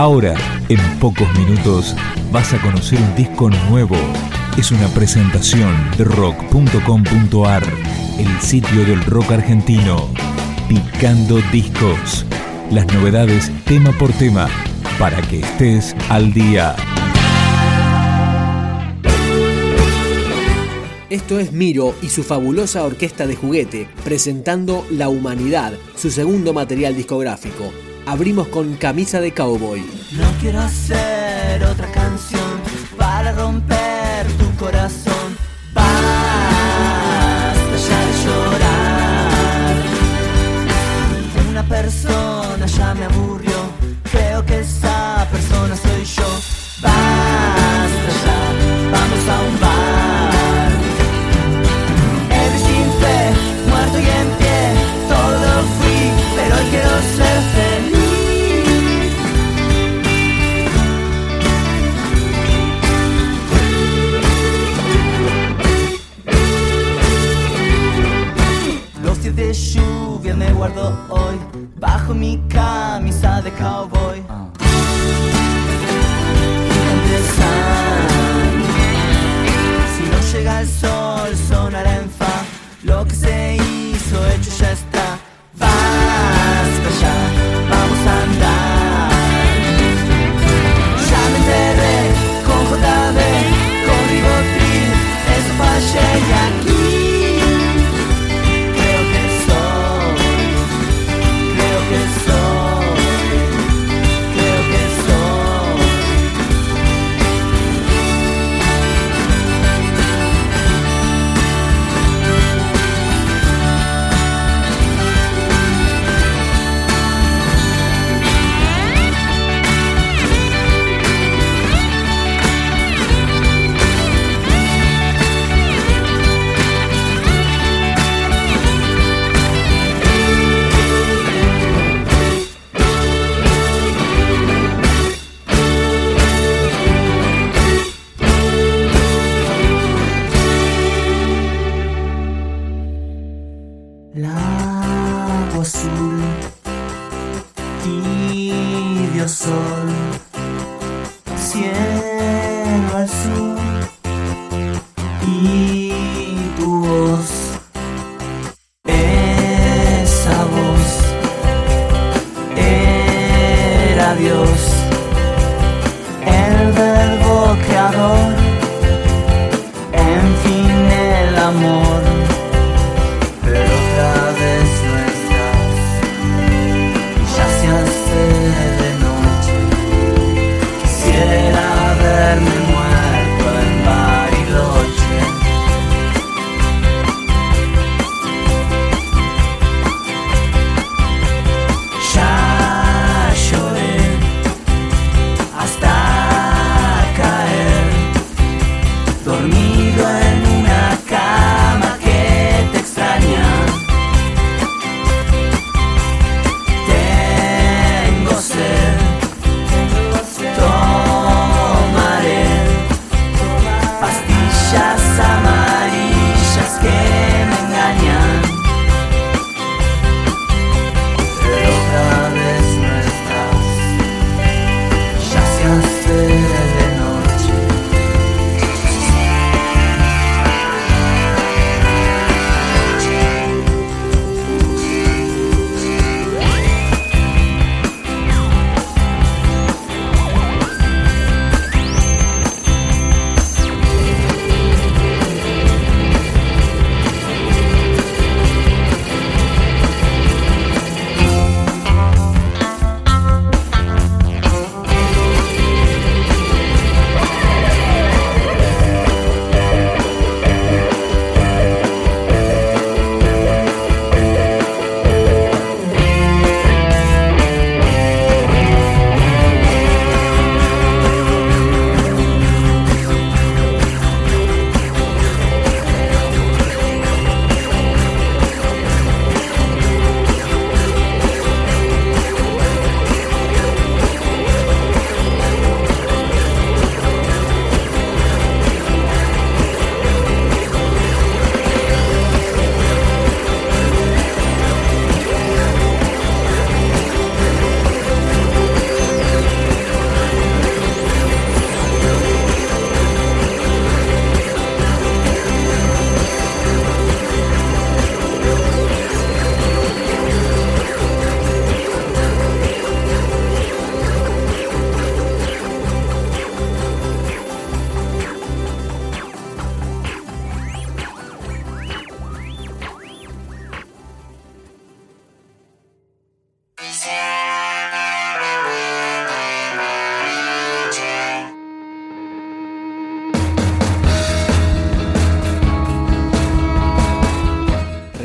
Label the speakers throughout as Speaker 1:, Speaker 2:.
Speaker 1: Ahora, en pocos minutos, vas a conocer un disco nuevo. Es una presentación de rock.com.ar, el sitio del rock argentino. Picando discos. Las novedades tema por tema, para que estés al día.
Speaker 2: Esto es Miro y su fabulosa orquesta de juguete, presentando La Humanidad, su segundo material discográfico. Abrimos con Camisa de Cowboy.
Speaker 3: No quiero hacer otra canción para romper tu corazón. Basta ya de llorar. Una persona ya me aburrió. Me guardo y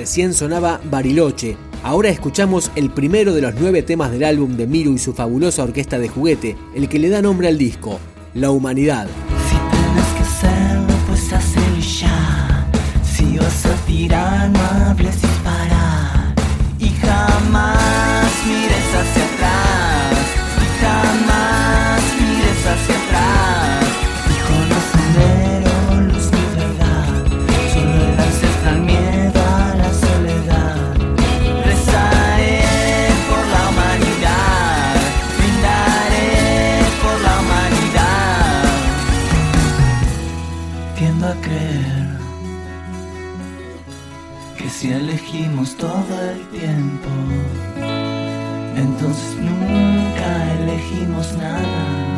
Speaker 2: Recién sonaba Bariloche. Ahora escuchamos el primero de los nueve temas del álbum de Miru y su fabulosa orquesta de juguete, el que le da nombre al disco, La Humanidad.
Speaker 3: Si que hacerlo, pues ya. Si no hables. Y jamás Tiendo a creer que si elegimos todo el tiempo, entonces nunca elegimos nada.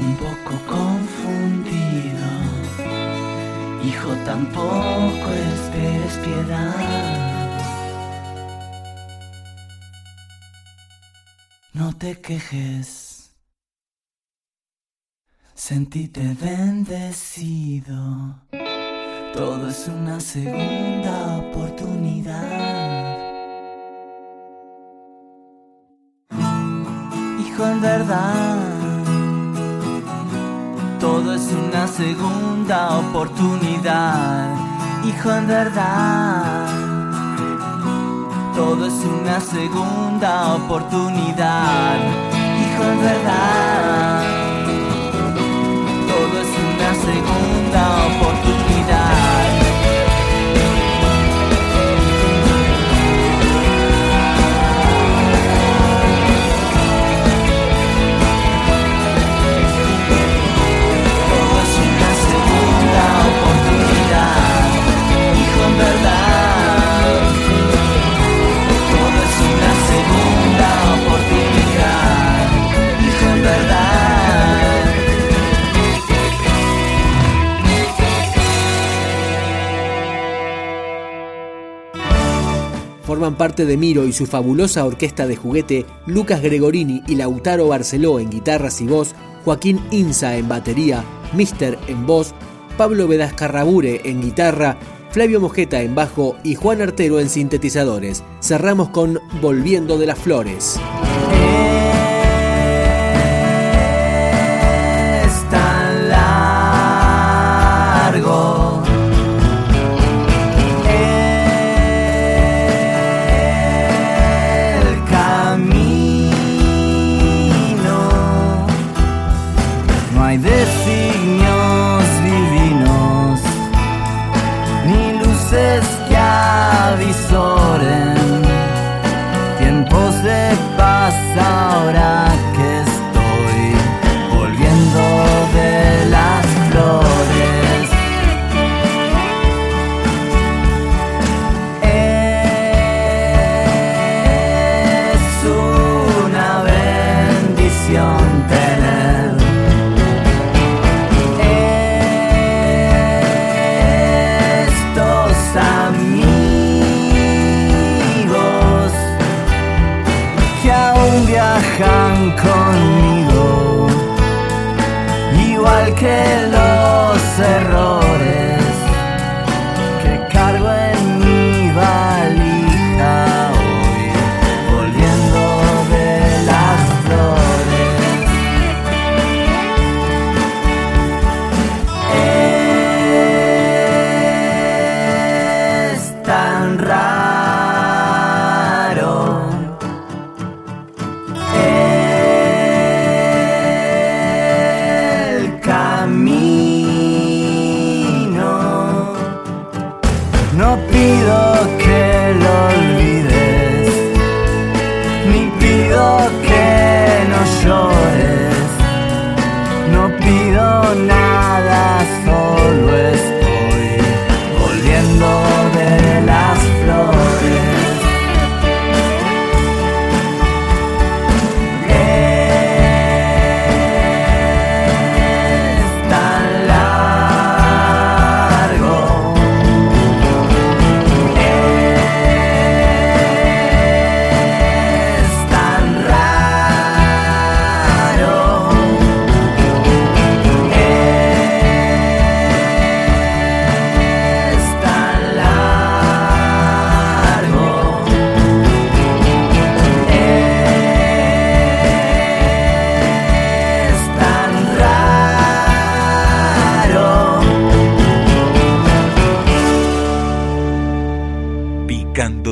Speaker 3: Un poco confundido. Hijo, tampoco esperes piedad. No te quejes. Sentite bendecido. Todo es una segunda oportunidad. Hijo, en verdad, todo es una segunda oportunidad. Hijo, en verdad, todo es una segunda oportunidad. Hijo, en verdad,
Speaker 2: Parte de Miro y su fabulosa orquesta de juguete Lucas Gregorini y Lautaro Barceló en guitarras y voz, Joaquín Inza en batería, Mister en voz, Pablo Vedascarrabure en guitarra, Flavio Mojeta en bajo y Juan Artero en sintetizadores. Cerramos con Volviendo de las Flores.
Speaker 3: No pido que